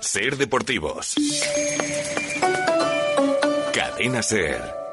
Ser Deportivos. Cadena Ser.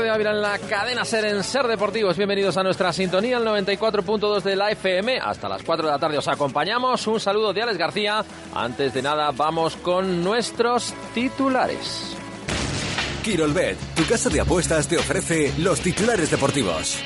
De Ávila en la cadena Ser en Ser Deportivos. Bienvenidos a nuestra sintonía, el 94.2 de la FM. Hasta las 4 de la tarde os acompañamos. Un saludo de Alex García. Antes de nada, vamos con nuestros titulares. Quirolbet, tu casa de apuestas, te ofrece los titulares deportivos.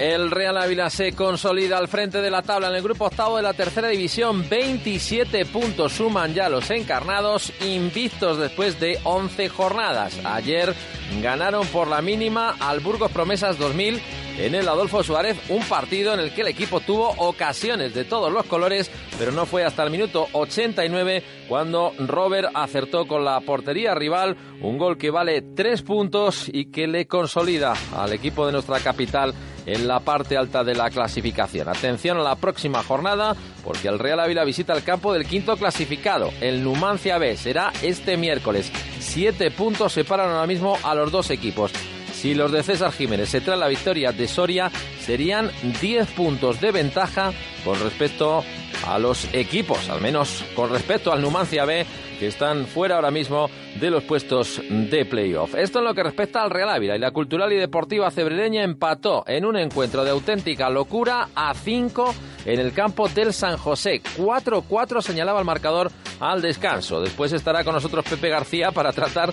El Real Ávila se consolida al frente de la tabla en el grupo octavo de la tercera división. 27 puntos suman ya los encarnados, invictos después de 11 jornadas. Ayer ganaron por la mínima al Burgos Promesas 2000 en el Adolfo Suárez, un partido en el que el equipo tuvo ocasiones de todos los colores, pero no fue hasta el minuto 89 cuando Robert acertó con la portería rival, un gol que vale tres puntos y que le consolida al equipo de nuestra capital en la parte alta de la clasificación. Atención a la próxima jornada, porque el Real Ávila visita el campo del quinto clasificado, el Numancia B. Será este miércoles. Siete puntos separan ahora mismo a los dos equipos. Si los de César Jiménez se traen la victoria de Soria, serían 10 puntos de ventaja con respecto a los equipos, al menos con respecto al Numancia B, que están fuera ahora mismo de los puestos de playoff. Esto en lo que respecta al Real Ávila y la cultural y deportiva cebrereña empató en un encuentro de auténtica locura a 5 en el campo del San José. 4-4 señalaba el marcador al descanso. Después estará con nosotros Pepe García para tratar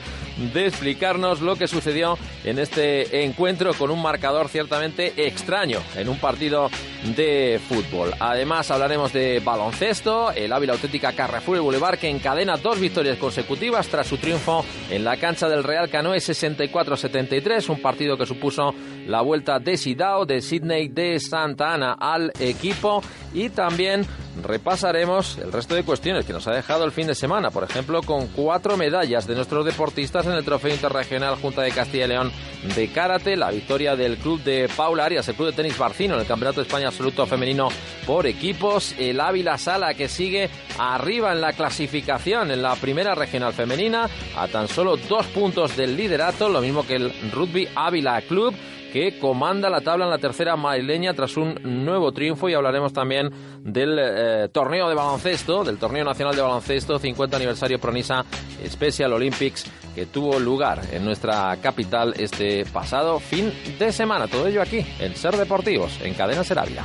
de explicarnos lo que sucedió en este encuentro con un marcador ciertamente extraño en un partido de fútbol. Además hablaremos de baloncesto, el Ávila Auténtica Carrefour y Boulevard que encadena dos victorias consecutivas tras su triunfo en la cancha del Real Canoe 64-73, un partido que supuso la vuelta de Sidao, de Sydney, de Santa Ana al equipo y también repasaremos el resto de cuestiones que nos ha dejado el fin de semana, por ejemplo, con cuatro medallas de nuestros deportistas en el Trofeo Interregional Junta de Castilla y León de Karate, la victoria del club de Paula Arias, el club de tenis Barcino en el Campeonato de España Absoluto Femenino por equipos, el Ávila Sala que sigue arriba en la clasificación en la primera regional femenina, a tan solo dos puntos del liderato, lo mismo que el Rugby Ávila Club que comanda la tabla en la tercera madrileña tras un nuevo triunfo y hablaremos también del eh, torneo de baloncesto, del torneo nacional de baloncesto 50 aniversario Pronisa Special Olympics que tuvo lugar en nuestra capital este pasado fin de semana. Todo ello aquí en Ser Deportivos, en Cadena Seravia.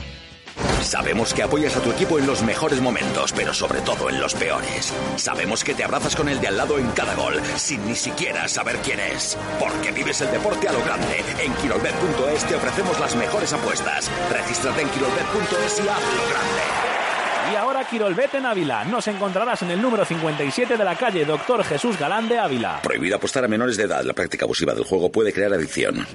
Sabemos que apoyas a tu equipo en los mejores momentos, pero sobre todo en los peores. Sabemos que te abrazas con el de al lado en cada gol, sin ni siquiera saber quién es. Porque vives el deporte a lo grande. En Quirolbet.es te ofrecemos las mejores apuestas. Regístrate en Quirolbet.es y hazlo grande. Y ahora Quirolbet en Ávila. Nos encontrarás en el número 57 de la calle Doctor Jesús Galán de Ávila. Prohibido apostar a menores de edad. La práctica abusiva del juego puede crear adicción.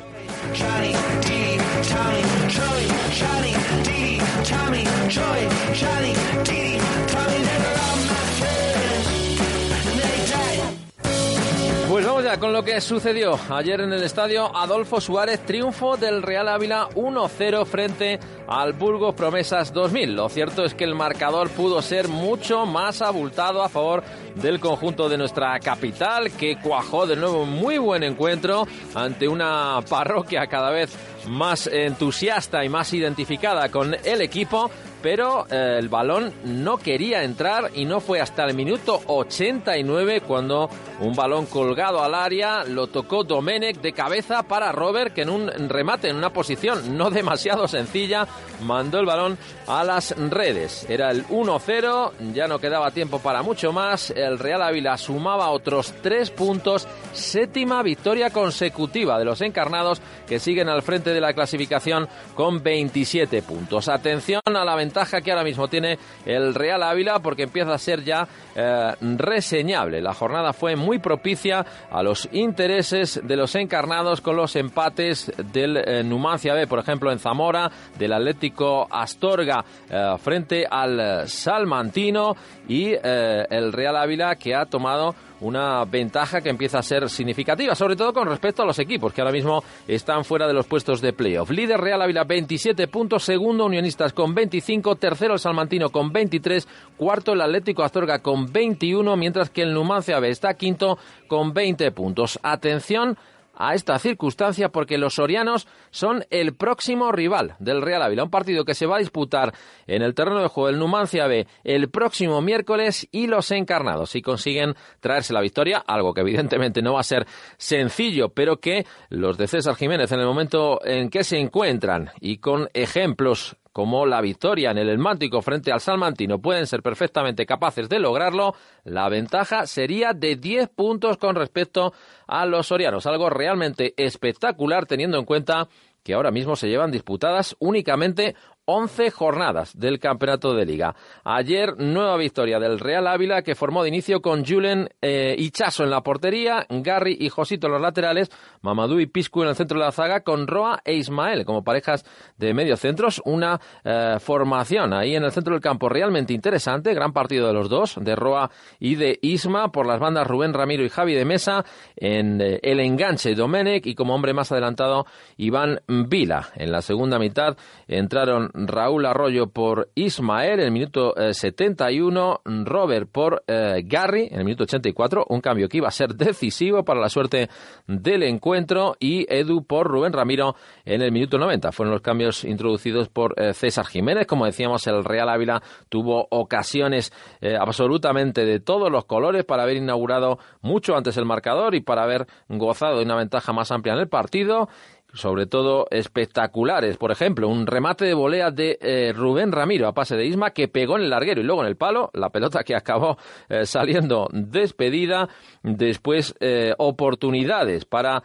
Pues vamos ya con lo que sucedió ayer en el estadio Adolfo Suárez, triunfo del Real Ávila 1-0 frente al Burgos Promesas 2000. Lo cierto es que el marcador pudo ser mucho más abultado a favor del conjunto de nuestra capital, que cuajó de nuevo un muy buen encuentro ante una parroquia cada vez más entusiasta y más identificada con el equipo, pero eh, el balón no quería entrar y no fue hasta el minuto 89 cuando un balón colgado al área, lo tocó Domenech de cabeza para Robert, que en un remate, en una posición no demasiado sencilla, mandó el balón a las redes. Era el 1-0, ya no quedaba tiempo para mucho más. El Real Ávila sumaba otros tres puntos, séptima victoria consecutiva de los encarnados que siguen al frente de la clasificación con 27 puntos. Atención a la ventaja que ahora mismo tiene el Real Ávila porque empieza a ser ya eh, reseñable. La jornada fue muy propicia a los intereses de los encarnados con los empates del eh, Numancia B, por ejemplo, en Zamora, del Atlético Astorga eh, frente al Salmantino y el Real Ávila que ha tomado una ventaja que empieza a ser significativa, sobre todo con respecto a los equipos que ahora mismo están fuera de los puestos de playoff. Líder Real Ávila 27 puntos, segundo Unionistas con 25, tercero el Salmantino con 23, cuarto el Atlético Astorga con 21, mientras que el Numancia B está quinto con 20 puntos. Atención a esta circunstancia porque los sorianos son el próximo rival del Real Ávila, un partido que se va a disputar en el terreno de juego del Numancia B el próximo miércoles y los encarnados. Si consiguen traerse la victoria, algo que evidentemente no va a ser sencillo, pero que los de César Jiménez en el momento en que se encuentran y con ejemplos como la victoria en el Elmántico frente al Salmantino. Pueden ser perfectamente capaces de lograrlo, la ventaja sería de 10 puntos con respecto a los sorianos, algo realmente espectacular teniendo en cuenta que ahora mismo se llevan disputadas únicamente 11 jornadas del campeonato de liga. Ayer, nueva victoria del Real Ávila que formó de inicio con Julen eh, en la portería, Garry y Josito en los laterales, Mamadou y Piscu en el centro de la zaga, con Roa e Ismael como parejas de medio centros. Una eh, formación ahí en el centro del campo realmente interesante, gran partido de los dos, de Roa y de Isma, por las bandas Rubén Ramiro y Javi de Mesa, en eh, el enganche Domenech y como hombre más adelantado Iván Vila. En la segunda mitad entraron Raúl Arroyo por Ismael en el minuto 71, eh, Robert por eh, Gary en el minuto 84, un cambio que iba a ser decisivo para la suerte del encuentro, y Edu por Rubén Ramiro en el minuto 90. Fueron los cambios introducidos por eh, César Jiménez. Como decíamos, el Real Ávila tuvo ocasiones absolutamente de todos los colores para haber inaugurado mucho antes el marcador y para haber gozado de una ventaja más amplia en el partido sobre todo espectaculares. Por ejemplo, un remate de volea de eh, Rubén Ramiro a pase de Isma que pegó en el larguero y luego en el palo, la pelota que acabó eh, saliendo despedida. Después eh, oportunidades para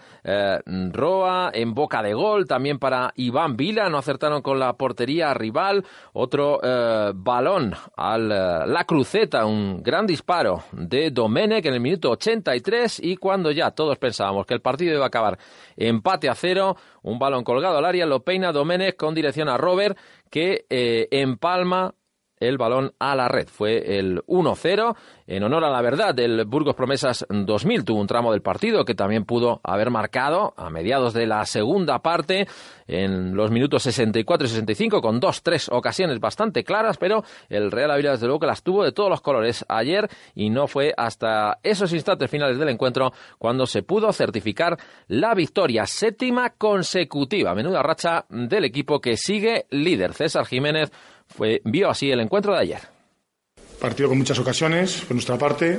Roa en boca de gol, también para Iván Vila, no acertaron con la portería rival. Otro balón a la cruceta, un gran disparo de Domenech en el minuto 83 y cuando ya todos pensábamos que el partido iba a acabar empate a cero, un balón colgado al área, lo peina Domenech con dirección a Robert, que eh, empalma el balón a la red. Fue el 1-0 en honor a la verdad del Burgos Promesas 2000. Tuvo un tramo del partido que también pudo haber marcado a mediados de la segunda parte en los minutos 64 y 65 con dos, tres ocasiones bastante claras, pero el Real Ávila desde luego que las tuvo de todos los colores ayer y no fue hasta esos instantes finales del encuentro cuando se pudo certificar la victoria séptima consecutiva. Menuda racha del equipo que sigue líder. César Jiménez fue, vio así el encuentro de ayer. Partido con muchas ocasiones por nuestra parte,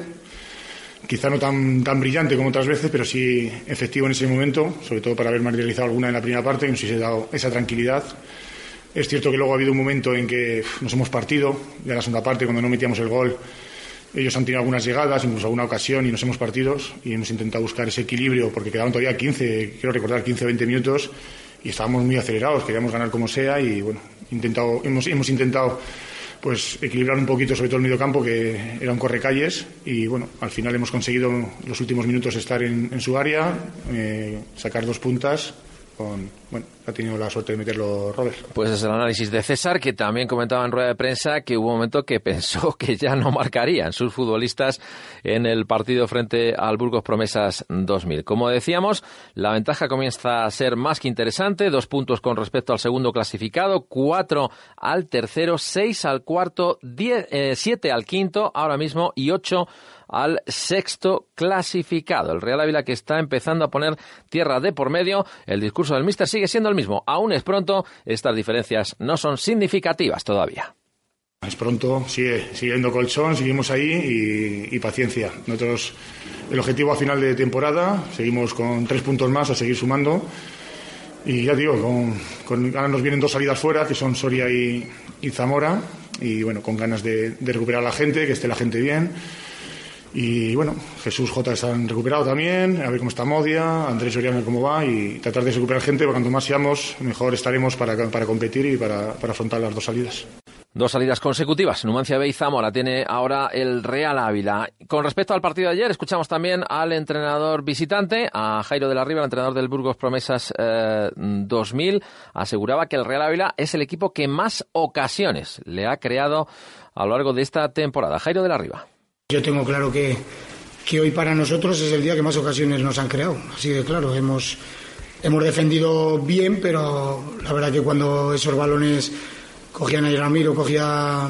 quizá no tan, tan brillante como otras veces, pero sí efectivo en ese momento, sobre todo para haber materializado alguna en la primera parte, que nos hubiese dado esa tranquilidad. Es cierto que luego ha habido un momento en que nos hemos partido, ya en la segunda parte, cuando no metíamos el gol, ellos han tenido algunas llegadas, incluso alguna ocasión, y nos hemos partido y hemos intentado buscar ese equilibrio, porque quedaban todavía 15, quiero recordar, 15 o 20 minutos, y estábamos muy acelerados, queríamos ganar como sea, y bueno, intentado, hemos, hemos intentado pues equilibrar un poquito sobre todo el medio campo que era un correcalles y bueno al final hemos conseguido los últimos minutos estar en, su área eh, sacar dos puntas ha tenido la suerte de meterlo Robert. Pues es el análisis de César, que también comentaba en rueda de prensa que hubo un momento que pensó que ya no marcarían sus futbolistas en el partido frente al Burgos Promesas 2000. Como decíamos, la ventaja comienza a ser más que interesante, dos puntos con respecto al segundo clasificado, cuatro al tercero, seis al cuarto, eh, siete al quinto ahora mismo y ocho al sexto clasificado. El Real Ávila que está empezando a poner tierra de por medio. El discurso del Mister sigue siendo el mismo. Aún es pronto, estas diferencias no son significativas todavía. Es pronto, sigue siguiendo colchón, seguimos ahí y, paciencia. Nosotros, el objetivo a final de temporada, seguimos con tres puntos más a seguir sumando. Y ya digo, con, ahora nos vienen dos salidas fuera, que son Soria y, Zamora. Y bueno, con ganas de, de recuperar a la gente, que esté la gente bien y bueno, Jesús J han recuperado también, a ver cómo está Modia, Andrés Oriana cómo va y tratar de recuperar gente, porque cuanto más seamos, mejor estaremos para, para competir y para, para, afrontar las dos salidas. Dos salidas consecutivas. Numancia B y Zamora tiene ahora el Real Ávila. Con respecto al partido de ayer, escuchamos también al entrenador visitante, a Jairo de la Riva, el entrenador del Burgos Promesas 2000. Eh, Aseguraba que el Real Ávila es el equipo que más ocasiones le ha creado a lo largo de esta temporada. Jairo de la Riva. Yo tengo claro que, que hoy para nosotros es el día que más ocasiones nos han creado. Así de claro, hemos, hemos defendido bien, pero la verdad que cuando esos balones cogían a Ramiro, cogía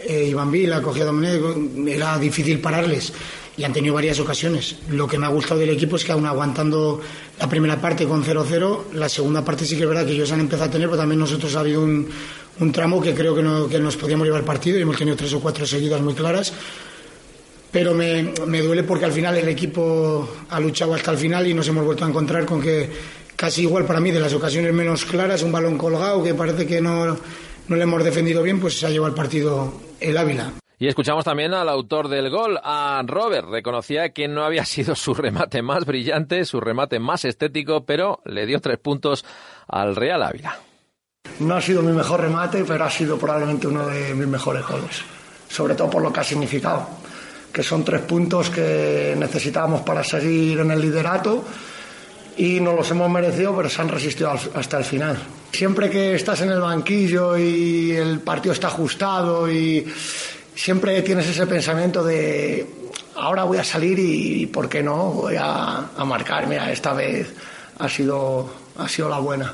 eh, Iván Vila, cogía Domínguez, era difícil pararles y han tenido varias ocasiones. Lo que me ha gustado del equipo es que aún aguantando la primera parte con 0-0, la segunda parte sí que es verdad que ellos han empezado a tener, pero también nosotros ha habido un, un tramo que creo que, no, que nos podíamos llevar partido y hemos tenido tres o cuatro seguidas muy claras pero me, me, duele porque al final el equipo ha luchado hasta el final y nos hemos vuelto a encontrar con que casi igual para mí de las ocasiones menos claras, un balón colgado que parece que no, no le hemos defendido bien, pues se ha llevado el partido el Ávila. Y escuchamos también al autor del gol, a Robert. Reconocía que no había sido su remate más brillante, su remate más estético, pero le dio tres puntos al Real Ávila. No ha sido mi mejor remate, pero ha sido probablemente uno de mis mejores goles, sobre todo por lo que ha significado que son tres puntos que necesitábamos para seguir en el liderato y no los hemos merecido, pero se han resistido hasta el final. Siempre que estás en el banquillo y el partido está ajustado y siempre tienes ese pensamiento de ahora voy a salir y, ¿por qué no? Voy a, a marcar. Mira, esta vez ha sido, ha sido la buena.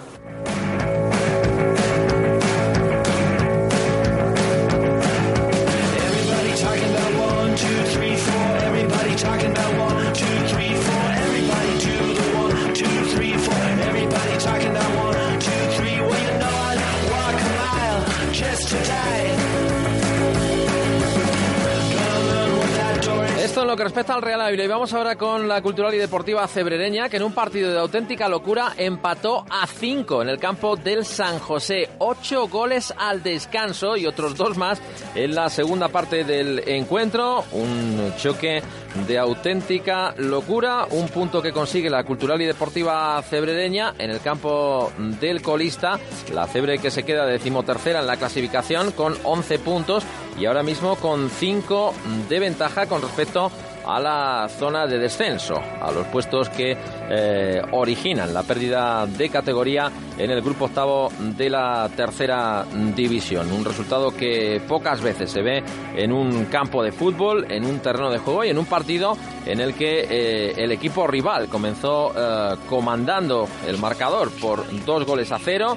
Que respecta al Real Ávila vamos ahora con la cultural y deportiva cebrereña que en un partido de auténtica locura empató a 5 en el campo del San José. Ocho goles al descanso y otros dos más en la segunda parte del encuentro. Un choque de auténtica locura. Un punto que consigue la cultural y deportiva cebrereña en el campo del colista. La Cebre que se queda decimotercera en la clasificación con 11 puntos y ahora mismo con 5 de ventaja con respecto a la zona de descenso, a los puestos que eh, originan la pérdida de categoría en el grupo octavo de la tercera división. Un resultado que pocas veces se ve en un campo de fútbol, en un terreno de juego y en un partido en el que eh, el equipo rival comenzó eh, comandando el marcador por dos goles a cero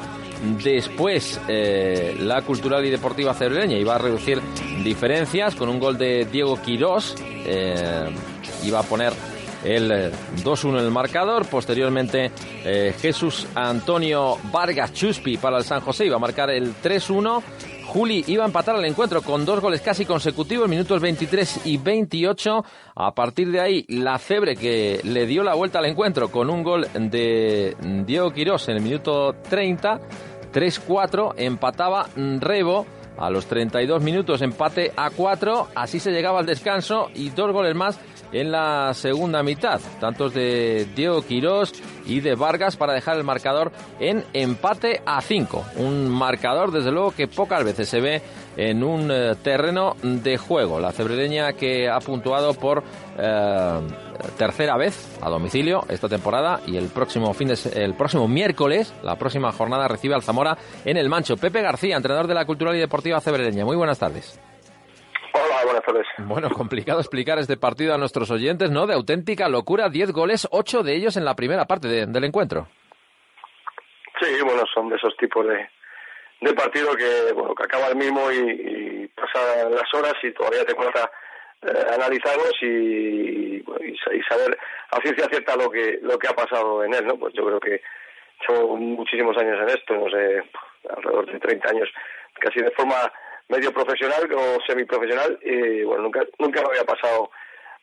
Después, eh, la Cultural y Deportiva Cebreña iba a reducir diferencias con un gol de Diego Quirós. Eh, iba a poner el 2-1 en el marcador. Posteriormente, eh, Jesús Antonio Vargas Chuspi para el San José iba a marcar el 3-1. Juli iba a empatar el encuentro con dos goles casi consecutivos, minutos 23 y 28. A partir de ahí, la Cebre que le dio la vuelta al encuentro con un gol de Diego Quirós en el minuto 30. 3-4, empataba Rebo. A los 32 minutos empate a 4, así se llegaba al descanso y dos goles más en la segunda mitad, tantos de Diego Quirós y de Vargas para dejar el marcador en empate a 5. Un marcador desde luego que pocas veces se ve en un eh, terreno de juego. La cebrereña que ha puntuado por eh, tercera vez a domicilio esta temporada y el próximo fin de, el próximo miércoles, la próxima jornada recibe al Zamora en el Mancho. Pepe García, entrenador de la Cultural y Deportiva Cebrereña. Muy buenas tardes. Bueno, complicado explicar este partido a nuestros oyentes, ¿no? De auténtica locura, 10 goles, 8 de ellos en la primera parte del encuentro. Sí, bueno, son de esos tipos de, de partido que, bueno, que acaba el mismo y, y pasan las horas y todavía te cuesta eh, analizarlos y, y, saber a ciencia cierta lo que lo que ha pasado en él, ¿no? Pues yo creo que son muchísimos años en esto, no sé, alrededor de 30 años, casi de forma medio profesional o semiprofesional y bueno, nunca, nunca me había pasado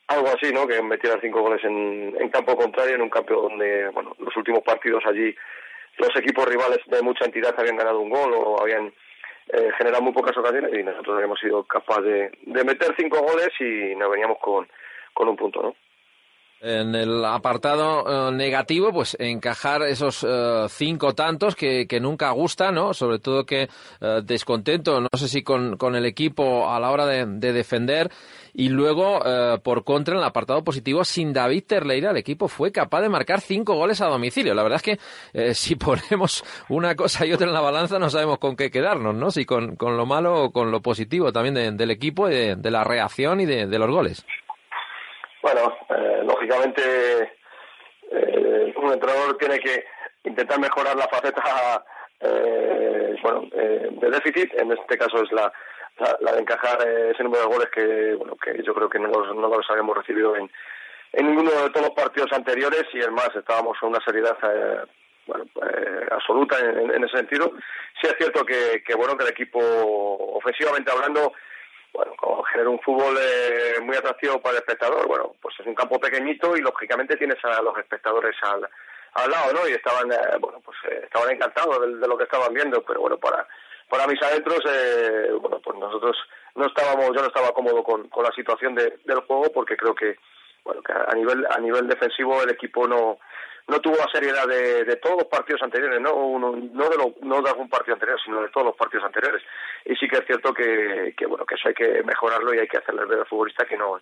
algo así, ¿no? Que metiera cinco goles en, en campo contrario, en un campo donde, bueno, los últimos partidos allí los equipos rivales de mucha entidad habían ganado un gol o habían eh, generado muy pocas ocasiones y nosotros habíamos sido capaces de, de meter cinco goles y nos veníamos con, con un punto, ¿no? En el apartado eh, negativo, pues encajar esos eh, cinco tantos que, nunca gustan, ¿no? Sobre todo que eh, descontento, no sé si con, con, el equipo a la hora de, de defender. Y luego, por contra, en el apartado positivo, sin David Terleira, el equipo fue capaz de marcar cinco goles a domicilio. La verdad es que si ponemos una cosa y otra en la balanza, no sabemos con qué quedarnos, ¿no? Si con, con lo malo o con lo positivo también de, del equipo, de, de, la reacción y de los goles. Bueno, eh, lógicamente eh, un entrenador tiene que intentar mejorar la faceta eh, bueno, eh, de déficit, en este caso es la, la, de encajar ese número de goles que bueno que yo creo que no los, habíamos recibido en, en ninguno de todos los partidos anteriores y es más, estábamos con una seriedad eh, bueno, eh, absoluta en, en, ese sentido. Sí es cierto que, que bueno que el equipo ofensivamente hablando bueno, como genera un fútbol eh, muy atractivo para el espectador, bueno, pues es un campo pequeñito y lógicamente tienes a los espectadores al, al lado, ¿no? Y estaban, eh, bueno, pues eh, estaban encantados de, de, lo que estaban viendo, pero bueno, para para mis adentros, eh, bueno, pues nosotros no estábamos, yo no estaba cómodo con, con la situación de, del juego porque creo que, bueno, que a nivel a nivel defensivo el equipo no no tuvo la seriedad de, de todos los partidos anteriores, no Uno, no de lo, no de algún partido anterior, sino de todos los partidos anteriores. Y sí que es cierto que, que bueno que eso hay que mejorarlo y hay que hacerle ver al futbolista que no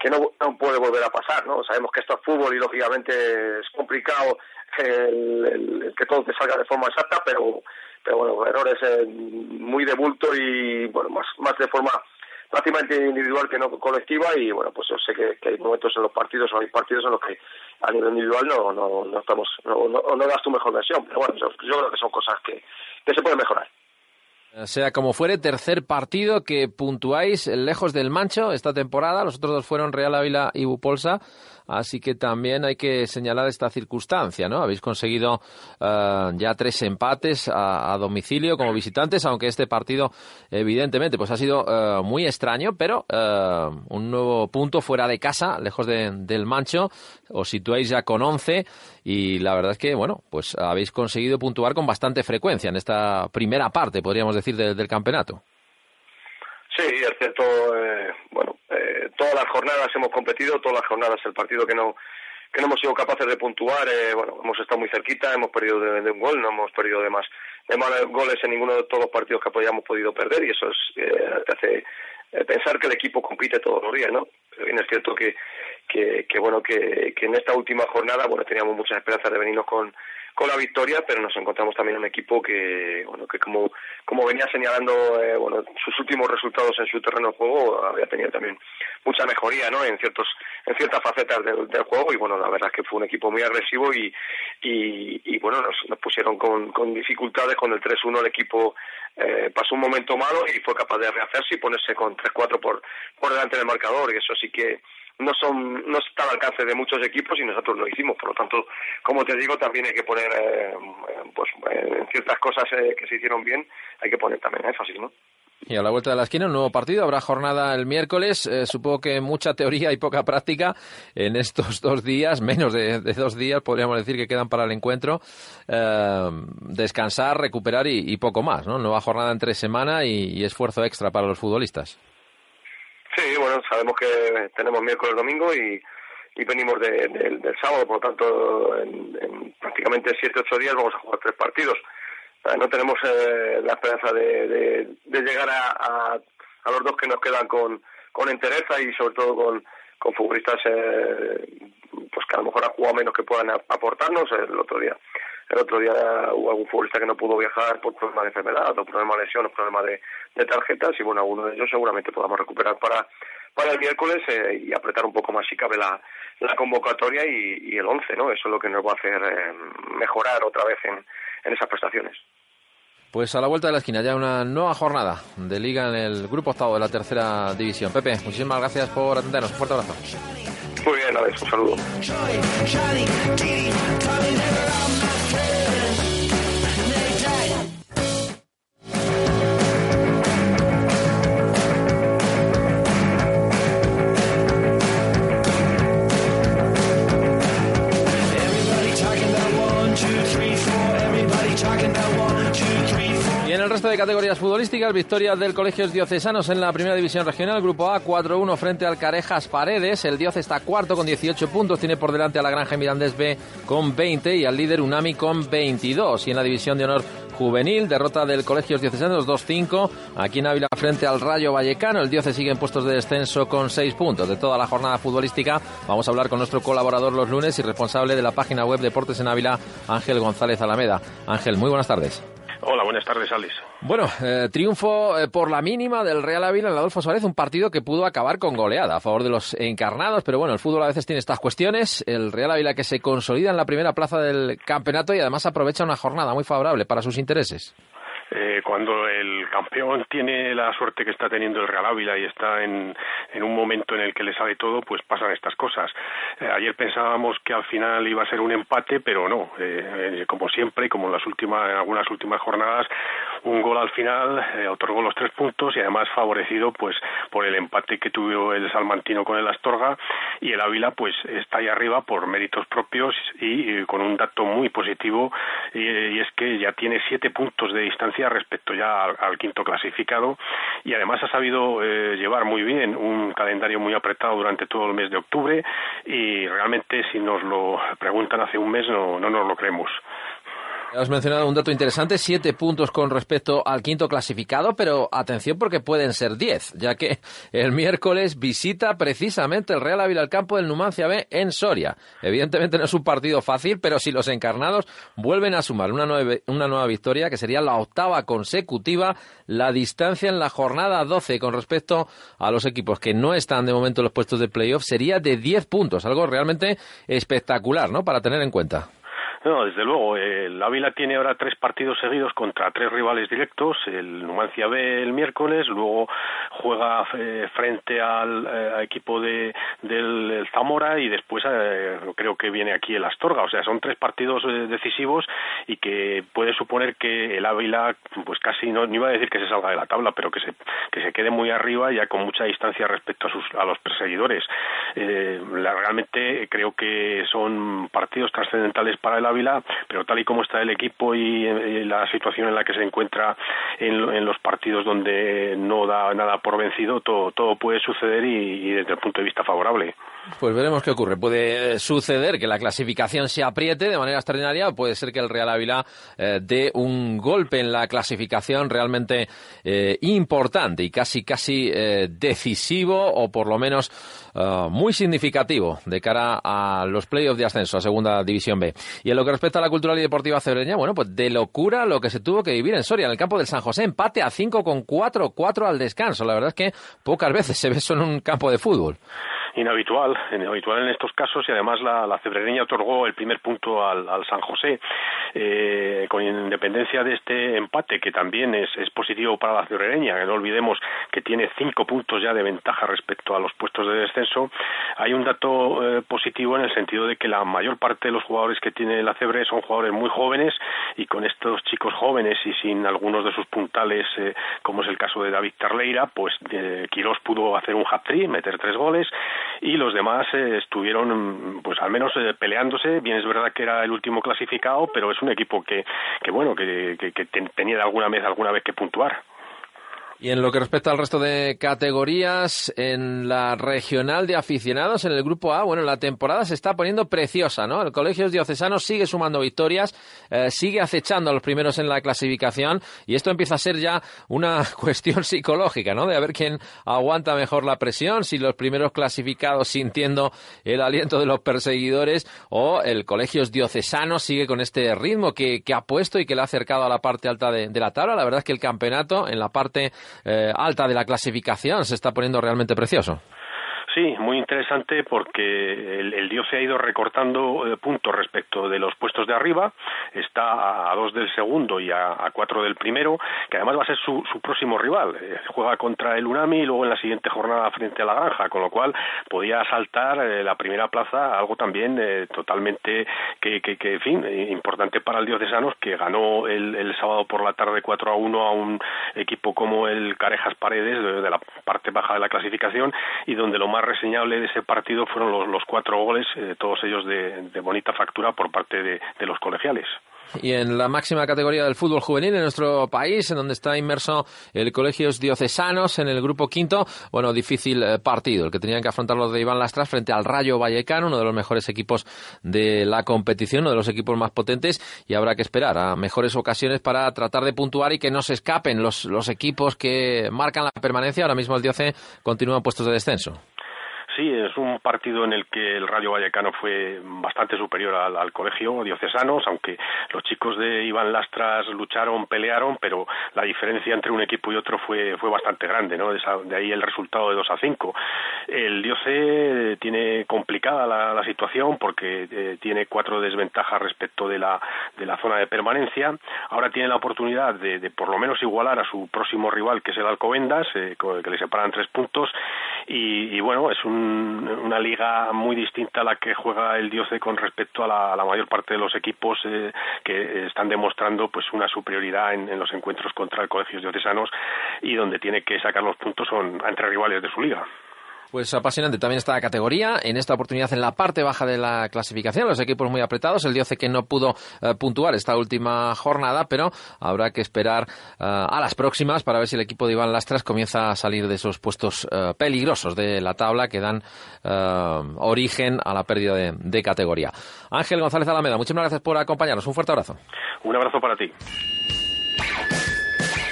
que no, puede volver a pasar, ¿no? Sabemos que esto es fútbol y lógicamente es complicado el, el que todo te salga de forma exacta, pero pero bueno errores eh, muy de bulto y bueno más más de forma prácticamente individual que no colectiva y bueno pues yo sé que, que, hay momentos en los partidos o hay partidos en los que a nivel individual no no, no estamos no, no, no das tu mejor versión pero bueno yo, yo creo que son cosas que, que se pueden mejorar sea como fuere, tercer partido que puntuáis lejos del mancho esta temporada. Los otros dos fueron Real Ávila y Bupolsa. Así que también hay que señalar esta circunstancia, ¿no? Habéis conseguido uh, ya tres empates a, a, domicilio como visitantes, aunque este partido, evidentemente, pues ha sido uh, muy extraño, pero uh, un nuevo punto fuera de casa, lejos de, del mancho. Os situáis ya con 11 y la verdad es que, bueno, pues habéis conseguido puntuar con bastante frecuencia en esta primera parte, podríamos decir, de, del campeonato. Sí, es cierto, eh, bueno, eh, todas las jornadas hemos competido, todas las jornadas el partido que no que no hemos sido capaces de puntuar, eh, bueno, hemos estado muy cerquita, hemos perdido de, un gol, no hemos perdido de más de más goles en ninguno de todos los partidos que hayamos podido perder y eso es eh, te hace eh, pensar que el equipo compite todos los días, ¿no? Pero es cierto que que, que bueno que, que en esta última jornada bueno teníamos muchas esperanzas de venirnos con con la victoria, pero nos encontramos también un equipo que, bueno, que como, como venía señalando, eh, bueno, sus últimos resultados en su terreno de juego había tenido también mucha mejoría, ¿no? En ciertos, en ciertas facetas del, juego y bueno, la verdad es que fue un equipo muy agresivo y, y, y bueno, nos, nos pusieron con, con dificultades con el 3-1 el equipo eh, pasó un momento malo y fue capaz de rehacerse y ponerse con 3-4 por, por delante del marcador y eso sí que no son no está al alcance de muchos equipos y nosotros lo hicimos. Por lo tanto como te digo también hay que poner eh, pues en ciertas cosas eh, que se hicieron bien hay que poner también énfasis no y a la vuelta de la esquina un nuevo partido. Habrá jornada el miércoles. Eh, supongo que mucha teoría y poca práctica en estos dos días menos de, dos días podríamos decir que quedan para el encuentro. Eh, descansar recuperar y, poco más no nueva jornada entre semana y esfuerzo extra para los futbolistas Sí, bueno, sabemos que tenemos miércoles, domingo y, y venimos de, de, del sábado, por lo tanto, en, en prácticamente siete ocho días vamos a jugar tres partidos. No tenemos eh, la esperanza de, de, de llegar a, a, a, los dos que nos quedan con, con entereza y sobre todo con, con futbolistas eh, pues que a lo mejor han jugado menos que puedan aportarnos el otro día el otro día hubo algún futbolista que no pudo viajar por problemas de enfermedad o problemas de lesión o problemas de, de tarjetas y bueno, alguno de ellos seguramente podamos recuperar para para el miércoles eh, y apretar un poco más si cabe la, la convocatoria y, y el 11, ¿no? Eso es lo que nos va a hacer eh, mejorar otra vez en, en esas prestaciones. Pues a la vuelta de la esquina ya una nueva jornada de liga en el grupo octavo de la tercera división. Pepe, muchísimas gracias por atendernos. Un fuerte abrazo. Muy bien, Alex, un saludo. De categorías futbolísticas, victoria del Colegios Diocesanos en la primera división regional, grupo A 4-1 frente al Carejas Paredes. El Dioce está cuarto con 18 puntos, tiene por delante a la Granja Mirandés B con 20 y al líder Unami con 22. Y en la división de honor juvenil, derrota del Colegios Diocesanos 2-5. Aquí en Ávila frente al Rayo Vallecano, el Dioce sigue en puestos de descenso con 6 puntos. De toda la jornada futbolística, vamos a hablar con nuestro colaborador los lunes y responsable de la página web Deportes en Ávila, Ángel González Alameda. Ángel, muy buenas tardes. Hola, buenas tardes, Alex. Bueno, eh, triunfo eh, por la mínima del Real Ávila en Adolfo Suárez, un partido que pudo acabar con goleada a favor de los encarnados, pero bueno, el fútbol a veces tiene estas cuestiones. El Real Ávila que se consolida en la primera plaza del campeonato y además aprovecha una jornada muy favorable para sus intereses. Eh, cuando el campeón tiene la suerte que está teniendo el Real Ávila y está en, un momento en el que le sale todo, pues pasan estas cosas. Eh, ayer pensábamos que al final iba a ser un empate, pero no. Eh, como siempre, como en las últimas, en algunas últimas jornadas, un gol al final otorgó los tres puntos y además favorecido, pues, por el empate que tuvo el Salmantino con el Astorga y el Ávila, pues, está ahí arriba por méritos propios y, con un dato muy positivo y es que ya tiene siete puntos de distancia respecto ya al, quinto clasificado y además ha sabido eh, llevar muy bien un calendario muy apretado durante todo el mes de octubre y realmente si nos lo preguntan hace un mes no, no nos lo creemos. Has mencionado un dato interesante, siete puntos con respecto al quinto clasificado, pero atención porque pueden ser diez, ya que el miércoles visita precisamente el Real Ávila al campo del Numancia B en Soria. Evidentemente no es un partido fácil, pero si los encarnados vuelven a sumar una, una nueva victoria, que sería la octava consecutiva, la distancia en la jornada 12 con respecto a los equipos que no están de momento en los puestos de playoff sería de diez puntos, algo realmente espectacular, ¿no? Para tener en cuenta. No, desde luego. El Ávila tiene ahora tres partidos seguidos contra tres rivales directos. El Numancia B el miércoles, luego juega eh, frente al eh, equipo de, del Zamora y después eh, creo que viene aquí el Astorga. O sea, son tres partidos decisivos y que puede suponer que el Ávila, pues casi no, iba a decir que se salga de la tabla, pero que se, que se quede muy arriba ya con mucha distancia respecto a, sus, a los perseguidores. realmente creo que son partidos trascendentales para el Ávila, pero tal y como está el equipo y, eh, la situación en la que se encuentra en, los partidos donde no da nada por vencido, todo, todo puede suceder y, desde el punto de vista favorable. Pues veremos qué ocurre. Puede suceder que la clasificación se apriete de manera extraordinaria, puede ser que el Real Ávila eh, dé un golpe en la clasificación realmente eh, importante y casi casi decisivo o por lo menos muy significativo de cara a los playoffs de ascenso a Segunda División B. Y en lo que respecta a la cultural y deportiva cebreña, bueno, pues de locura lo que se tuvo que vivir en Soria, en el campo del San José, empate a 5 con 4, 4 al descanso. La verdad es que pocas veces se ve eso en un campo de fútbol inhabitual, inhabitual en estos casos y además la, la cebrereña otorgó el primer punto al, al San José. Eh, con independencia de este empate, que también es, es positivo para la cebrereña, que no olvidemos que tiene cinco puntos ya de ventaja respecto a los puestos de descenso, hay un dato eh, positivo en el sentido de que la mayor parte de los jugadores que tiene la Cebre son jugadores muy jóvenes y con estos chicos jóvenes y sin algunos de sus puntales, eh, como es el caso de David Tarleira, pues eh, Quirós pudo hacer un hat-trick, meter tres goles y los demás eh, estuvieron pues al menos eh, peleándose. Bien es verdad que era el último clasificado pero es un equipo que, que bueno que, que, que tenía de alguna vez alguna vez que puntuar y en lo que respecta al resto de categorías, en la regional de aficionados, en el grupo A, bueno, la temporada se está poniendo preciosa, ¿no? El Colegio Diocesano sigue sumando victorias, eh, sigue acechando a los primeros en la clasificación y esto empieza a ser ya una cuestión psicológica, ¿no? De a ver quién aguanta mejor la presión, si los primeros clasificados sintiendo el aliento de los perseguidores o el Colegio Diocesano sigue con este ritmo que, ha puesto y que le ha acercado a la parte alta de, de la tabla. La verdad es que el campeonato en la parte eh, alta de la clasificación se está poniendo realmente precioso. Sí, muy interesante porque el, Dios se ha ido recortando eh, puntos respecto de los puestos de arriba, está a, dos del segundo y a, cuatro del primero, que además va a ser su, próximo rival. Eh, juega contra el Unami y luego en la siguiente jornada frente a la Granja, con lo cual podía asaltar eh, la primera plaza, algo también totalmente que, que, en fin, importante para el Dios de Sanos, que ganó el, sábado por la tarde 4 a 1 a un equipo como el Carejas Paredes, de la parte baja de la clasificación, y donde lo más reseñable de ese partido fueron los, cuatro goles, eh, todos ellos de, bonita factura por parte de, los colegiales. Y en la máxima categoría del fútbol juvenil en nuestro país, en donde está inmerso el Colegios Diocesanos en el grupo quinto, bueno, difícil eh, partido, el que tenían que afrontar los de Iván Lastras frente al Rayo Vallecano, uno de los mejores equipos de la competición, uno de los equipos más potentes, y habrá que esperar a mejores ocasiones para tratar de puntuar y que no se escapen los, los equipos que marcan la permanencia. Ahora mismo el Dioce continúa en puestos de descenso. Sí, es un partido en el que el Rayo Vallecano fue bastante superior al, colegio diocesanos, aunque los chicos de Iván Lastras lucharon, pelearon, pero la diferencia entre un equipo y otro fue, fue bastante grande, ¿no? De, ahí el resultado de 2 a 5. El Dioce tiene complicada la, situación porque eh, tiene cuatro desventajas respecto de la, de la zona de permanencia. Ahora tiene la oportunidad de, por lo menos igualar a su próximo rival, que es el Alcobendas, eh, que le separan tres puntos. y bueno, es un una liga muy distinta a la que juega el Dioce con respecto a la, mayor parte de los equipos eh, que están demostrando pues una superioridad en, los encuentros contra el colegios diocesanos y donde tiene que sacar los puntos son entre rivales de su liga. Pues apasionante también esta categoría. En esta oportunidad en la parte baja de la clasificación, los equipos muy apretados. El Dioce que no pudo eh, puntuar esta última jornada, pero habrá que esperar eh, a las próximas para ver si el equipo de Iván Lastras comienza a salir de esos puestos eh, peligrosos de la tabla que dan origen a la pérdida de, de categoría. Ángel González Alameda, muchísimas gracias por acompañarnos. Un fuerte abrazo. Un abrazo para ti.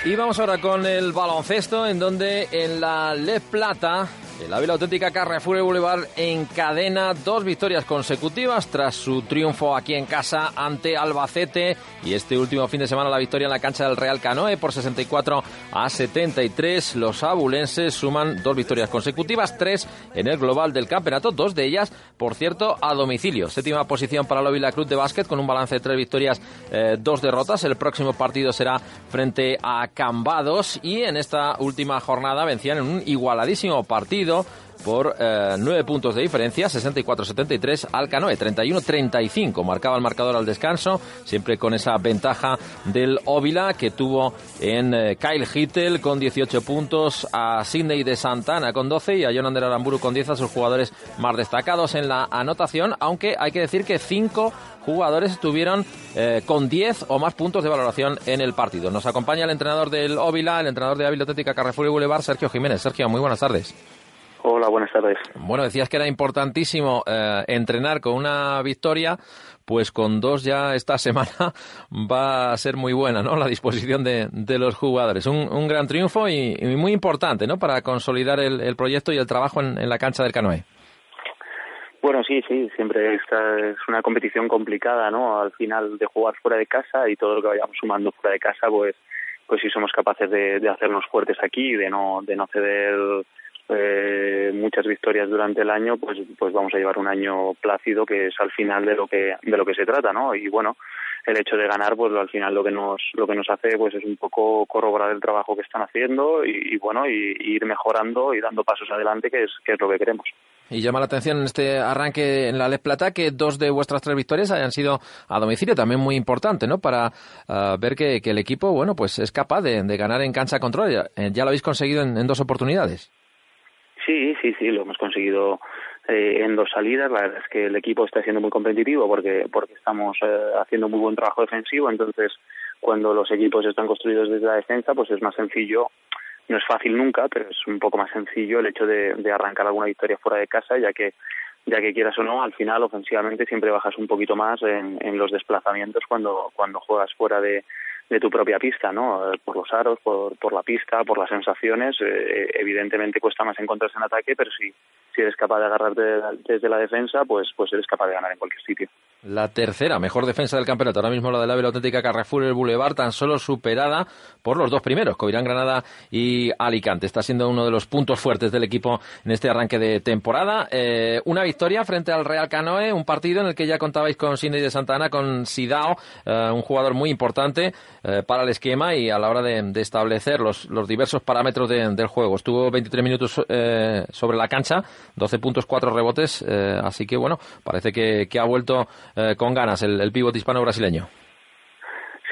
Y vamos ahora con el baloncesto, en donde en la Le Plata la Vila Auténtica Carrefour Boulevard encadena dos victorias consecutivas tras su triunfo aquí en casa ante Albacete y este último fin de semana la victoria en la cancha del Real Canoe por 64 a 73. Los abulenses suman dos victorias consecutivas, tres en el global del campeonato, dos de ellas, por cierto, a domicilio. Séptima posición para la Vila Club de Básquet con un balance de tres victorias, eh, dos derrotas. El próximo partido será frente a Cambados y en esta última jornada vencían en un igualadísimo partido por eh, nueve puntos de diferencia, 64-73 al Canoe, 31-35 marcaba el marcador al descanso, siempre con esa ventaja del Óvila que tuvo en eh, Kyle Hittel con 18 puntos, a Sidney de Santana con 12 y a Jonander Aramburu con 10 a sus jugadores más destacados en la anotación, aunque hay que decir que cinco jugadores estuvieron eh, con 10 o más puntos de valoración en el partido. Nos acompaña el entrenador del Óvila, el entrenador de Ávila Atlética Carrefour y Boulevard, Sergio Jiménez. Sergio, muy buenas tardes. Hola, buenas tardes. Bueno, decías que era importantísimo eh, entrenar con una victoria, pues con dos ya esta semana va a ser muy buena, ¿no? La disposición de, los jugadores. Un, gran triunfo y, muy importante, ¿no? Para consolidar el, proyecto y el trabajo en, la cancha del canoe. Bueno, sí, sí, siempre esta es una competición complicada, ¿no? Al final de jugar fuera de casa y todo lo que vayamos sumando fuera de casa, pues, pues si somos capaces de, de hacernos fuertes aquí, de no, de no ceder eh, muchas victorias durante el año, pues pues vamos a llevar un año plácido que es al final de lo que de lo que se trata, ¿no? Y bueno, el hecho de ganar, pues al final lo que nos lo que nos hace, pues es un poco corroborar el trabajo que están haciendo y, bueno y, ir mejorando y dando pasos adelante, que es que es lo que queremos. Y llama la atención en este arranque en la Les Plata que dos de vuestras tres victorias hayan sido a domicilio, también muy importante, ¿no? Para ah, ver que, el equipo, bueno, pues es capaz de, ganar en cancha control. Ya, eh, ya lo habéis conseguido en dos oportunidades. Sí, sí, sí, lo hemos conseguido eh, en dos salidas. La verdad es que el equipo está siendo muy competitivo porque porque estamos eh, haciendo muy buen trabajo defensivo. Entonces, cuando los equipos están construidos desde la defensa, pues es más sencillo. No es fácil nunca, pero es un poco más sencillo el hecho de, arrancar alguna victoria fuera de casa, ya que ya que quieras o no, al final ofensivamente siempre bajas un poquito más en, en los desplazamientos cuando cuando juegas fuera de de tu propia pista, ¿no? Por los aros, por, por la pista, por las sensaciones. Eh, evidentemente cuesta más encontrarse en ataque, pero si, eres capaz de agarrarte desde la defensa, pues, pues eres capaz de ganar en cualquier sitio. La tercera mejor defensa del campeonato, ahora mismo la de la Vela Auténtica Carrefour el Boulevard, tan solo superada por los dos primeros, Coirán Granada y Alicante. Está siendo uno de los puntos fuertes del equipo en este arranque de temporada. Eh, una victoria frente al Real Canoe, un partido en el que ya contabais con Cindy de Santana, con Sidao, eh, un jugador muy importante. Eh, para el esquema y a la hora de, establecer los, los, diversos parámetros del juego. Estuvo 23 minutos sobre la cancha, 12 puntos, 4 rebotes, eh, así que bueno, parece que, ha vuelto con ganas el, el pívot hispano-brasileño.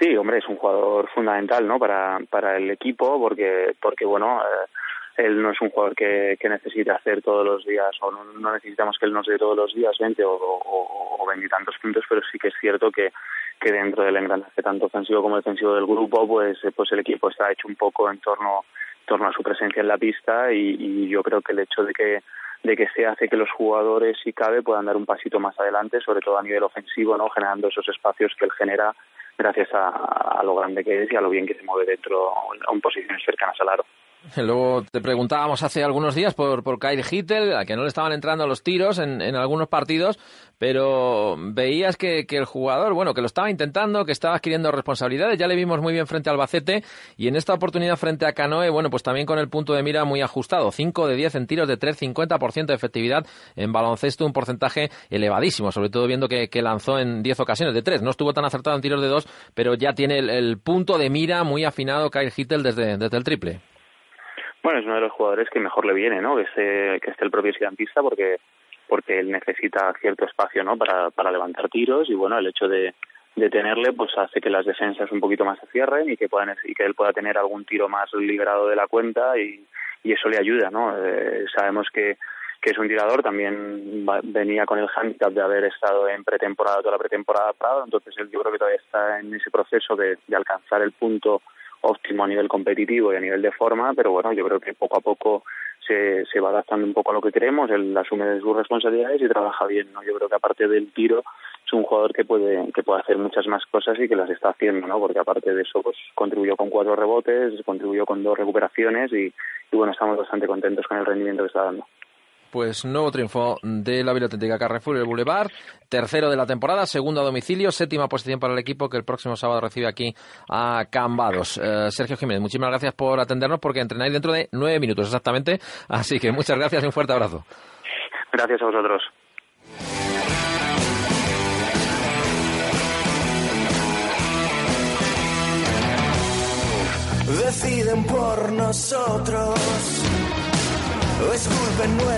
Sí, hombre, es un jugador fundamental, ¿no? Para, para el equipo, porque, porque bueno, él no es un jugador que, que necesite hacer todos los días, o no, necesitamos que él nos dé todos los días 20 o, o, o 20 tantos puntos, pero sí que es cierto que, que dentro del engranaje tanto ofensivo como defensivo del grupo, pues, pues el equipo está hecho un poco en torno, torno a su presencia en la pista y, y yo creo que el hecho de que de que se hace que los jugadores, si cabe, puedan dar un pasito más adelante, sobre todo a nivel ofensivo, no generando esos espacios que él genera gracias a, lo grande que es y a lo bien que se mueve dentro, en posiciones cercanas al aro. Luego te preguntábamos hace algunos días por, por Kyle Hittel, a que no le estaban entrando los tiros en, en algunos partidos, pero veías que, que, el jugador, bueno, que lo estaba intentando, que estaba adquiriendo responsabilidades. Ya le vimos muy bien frente al Albacete y en esta oportunidad frente a Canoe, bueno, pues también con el punto de mira muy ajustado. 5 de 10 en tiros de 3, 50% de efectividad en baloncesto, un porcentaje elevadísimo, sobre todo viendo que, lanzó en 10 ocasiones de 3. No estuvo tan acertado en tiros de 2, pero ya tiene el, punto de mira muy afinado Kyle Hittel desde el triple. Bueno, es uno de los jugadores que mejor le viene, ¿no? Que esté, que esté el propio pista porque porque él necesita cierto espacio, ¿no? Para, para levantar tiros y bueno, el hecho de, de tenerle pues hace que las defensas un poquito más se cierren y que puedan y que él pueda tener algún tiro más liberado de la cuenta y, y eso le ayuda, ¿no? Eh, sabemos que que es un tirador, también va, venía con el handicap de haber estado en pretemporada, toda la pretemporada Prado, entonces él yo creo que todavía está en ese proceso de, de alcanzar el punto óptimo a nivel competitivo y a nivel de forma, pero bueno, yo creo que poco a poco se, se va adaptando un poco a lo que queremos, él asume sus responsabilidades y trabaja bien, ¿no? Yo creo que aparte del tiro es un jugador que puede que puede hacer muchas más cosas y que las está haciendo, ¿no? Porque aparte de eso, pues contribuyó con cuatro rebotes, contribuyó con dos recuperaciones y, y bueno, estamos bastante contentos con el rendimiento que está dando pues nuevo triunfo de la Auténtica Carrefour y el Boulevard, tercero de la temporada, segundo a domicilio, séptima posición para el equipo que el próximo sábado recibe aquí a Cambados. Eh, Sergio Jiménez, muchísimas gracias por atendernos porque entrenáis dentro de nueve minutos exactamente, así que muchas gracias y un fuerte abrazo. Gracias a vosotros. Deciden por nosotros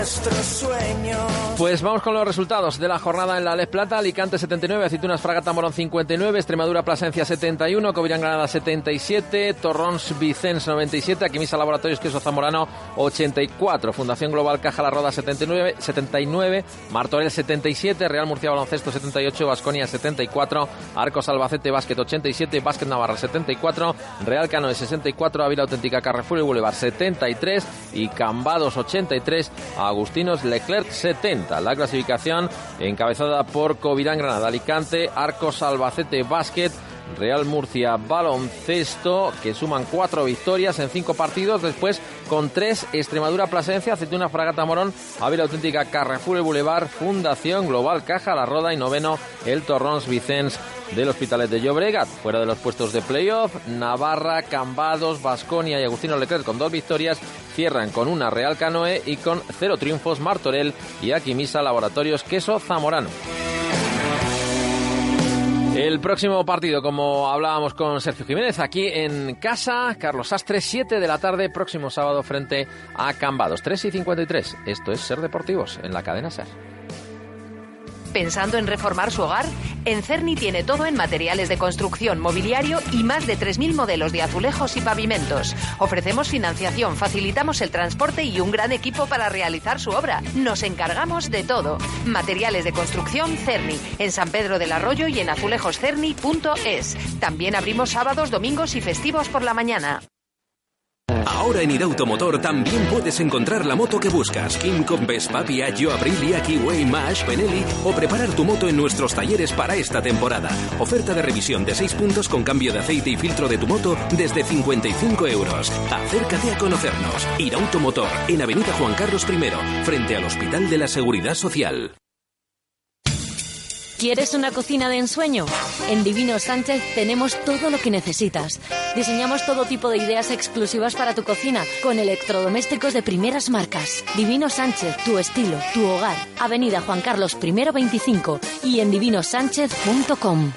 nuestros sueños. Pues vamos con los resultados de la jornada en la Les Plata. Alicante 79, Aceitunas Fragata Morón 59, Extremadura Plasencia 71, Covirán Granada 77, Torrons Vicens 97, Aquimisa Laboratorios Queso Zamorano 84, Fundación Global Caja La Roda 79, 79, Martorell 77, Real Murcia Baloncesto 78, Vasconia 74, Arcos Albacete Básquet 87, Básquet Navarra 74, Real Cano 64, Ávila Auténtica Carrefour y Boulevard 73 y Cambados 80 83 a Agustinos Leclerc 70. La clasificación encabezada por Covirán Granada, Alicante, Arcos Albacete Básquet, Real Murcia Baloncesto, que suman cuatro victorias en cinco partidos, después con tres Extremadura Plasencia, Aceituna Fragata Morón, Ávila Auténtica Carrefour el Boulevard, Fundación Global Caja La Roda y noveno el Torrons Vicens del Hospitalet de Llobregat. Fuera de los puestos de playoff, Navarra, Cambados, Basconia y Agustino Leclerc con dos victorias cierran con una Real Canoe y con cero triunfos Martorell y Aquimisa Laboratorios Queso Zamorano. El próximo partido, como hablábamos con Sergio Jiménez, aquí en casa, Carlos Astre, 7 de la tarde, próximo sábado frente a Cambados, 3 y 53. Esto es Ser Deportivos en la cadena Ser. ¿Pensando en reformar su hogar? En Cerni tiene todo en materiales de construcción, mobiliario y más de 3.000 modelos de azulejos y pavimentos. Ofrecemos financiación, facilitamos el transporte y un gran equipo para realizar su obra. Nos encargamos de todo. Materiales de construcción Cerni, en San Pedro del Arroyo y en azulejoscerni.es. También abrimos sábados, domingos y festivos por la mañana. Ahora en Irautomotor también puedes encontrar la moto que buscas. Kong, Vespa, Piaggio, Aprilia, Kiwi, Mash, Benelli o preparar tu moto en nuestros talleres para esta temporada. Oferta de revisión de 6 puntos con cambio de aceite y filtro de tu moto desde 55 euros. Acércate a conocernos. Irautomotor en Avenida Juan Carlos I, frente al Hospital de la Seguridad Social. ¿Quieres una cocina de ensueño? En Divino Sánchez tenemos todo lo que necesitas. Diseñamos todo tipo de ideas exclusivas para tu cocina con electrodomésticos de primeras marcas. Divino Sánchez, tu estilo, tu hogar. Avenida Juan Carlos I 25 y en divinosánchez.com.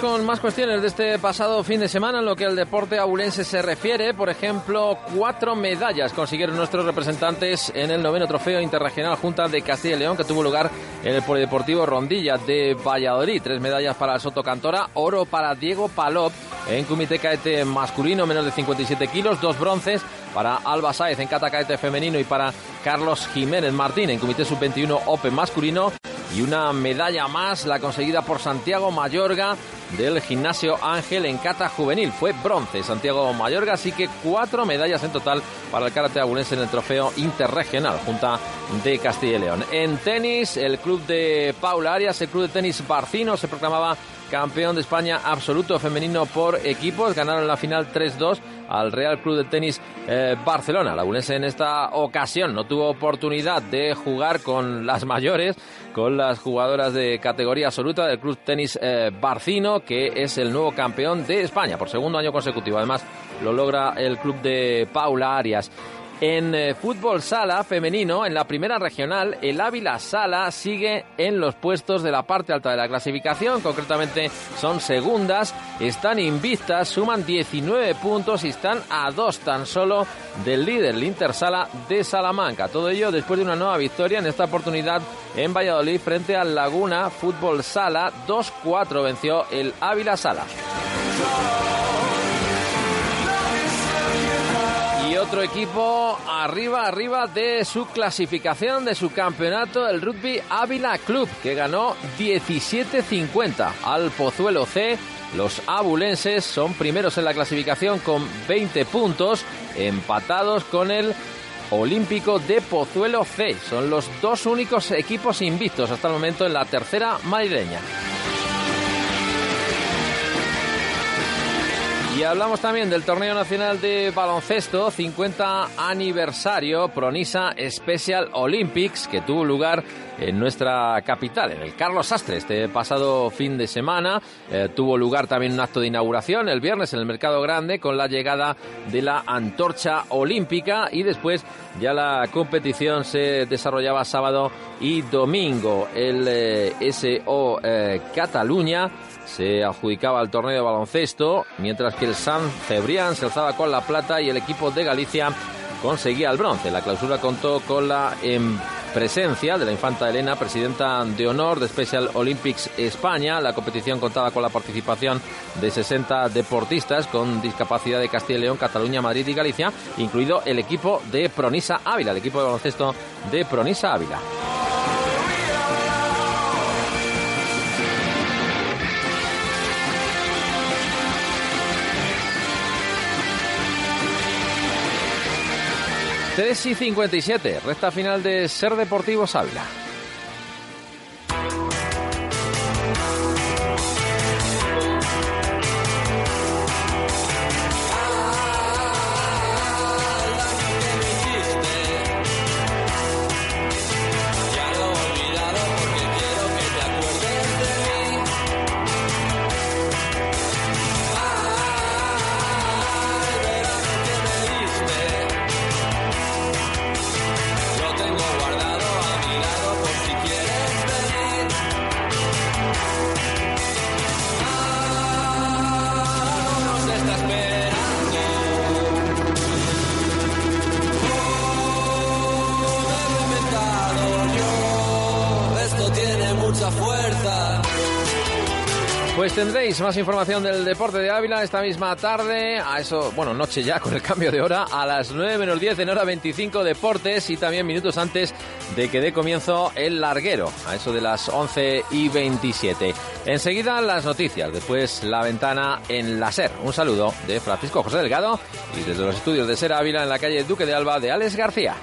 con más cuestiones de este pasado fin de semana en lo que al deporte abulense se refiere. Por ejemplo, cuatro medallas consiguieron nuestros representantes en el noveno trofeo interregional Junta de Castilla y León que tuvo lugar en el Polideportivo Rondilla de Valladolid. Tres medallas para el Soto Cantora, oro para Diego Palop en Comité Caete masculino, menos de 57 kilos, dos bronces para Alba Sáez en Cata Caete femenino y para Carlos Jiménez Martín en Comité Sub-21 Open masculino y una medalla más, la conseguida por Santiago Mayorga del Gimnasio Ángel en Cata Juvenil. Fue bronce Santiago Mayorga, así que cuatro medallas en total para el karate abulense en el trofeo interregional, Junta de Castilla y León. En tenis, el club de Paula Arias, el club de tenis Barcino, se proclamaba campeón de España absoluto femenino por equipos. Ganaron la final 3-2 al Real Club de Tenis eh, Barcelona. La Abulense en esta ocasión no tuvo oportunidad de jugar con las mayores, con las jugadoras de categoría absoluta del Club Tenis eh, Barcino, que es el nuevo campeón de España por segundo año consecutivo. Además, lo logra el club de Paula Arias. En eh, fútbol sala femenino, en la primera regional, el Ávila Sala sigue en los puestos de la parte alta de la clasificación, concretamente son segundas, están invictas, suman 19 puntos y están a dos tan solo del líder, el Intersala de Salamanca. Todo ello después de una nueva victoria, en esta oportunidad en Valladolid frente al Laguna Fútbol Sala, 2-4 venció el Ávila Sala. Otro equipo arriba, arriba de su clasificación, de su campeonato, el Rugby Ávila Club, que ganó 17-50 al Pozuelo C. Los abulenses son primeros en la clasificación con 20 puntos, empatados con el Olímpico de Pozuelo C. Son los dos únicos equipos invictos hasta el momento en la tercera madrileña. Y hablamos también del torneo nacional de baloncesto, 50 aniversario Pronisa Special Olympics, que tuvo lugar en nuestra capital, en el Carlos Sastre, este pasado fin de semana. Eh, tuvo lugar también un acto de inauguración el viernes en el Mercado Grande con la llegada de la antorcha olímpica y después ya la competición se desarrollaba sábado y domingo. El eh, SO eh, Cataluña se adjudicaba al torneo de baloncesto, mientras que el San Cebrián se alzaba con la plata y el equipo de Galicia conseguía el bronce. La clausura contó con la em, presencia de la infanta Elena, presidenta de honor de Special Olympics España. La competición contaba con la participación de 60 deportistas con discapacidad de Castilla y León, Cataluña, Madrid y Galicia, incluido el equipo de Pronisa Ávila, el equipo de baloncesto de Pronisa Ávila. 3 y 57, recta final de Ser Deportivo Ávila. Más información del deporte de Ávila esta misma tarde, a eso, bueno, noche ya con el cambio de hora, a las 9 menos 10 en hora 25 deportes y también minutos antes de que dé comienzo el larguero, a eso de las 11 y 27. Enseguida las noticias, después la ventana en la SER. Un saludo de Francisco José Delgado y desde los estudios de SER Ávila en la calle Duque de Alba de Alex García.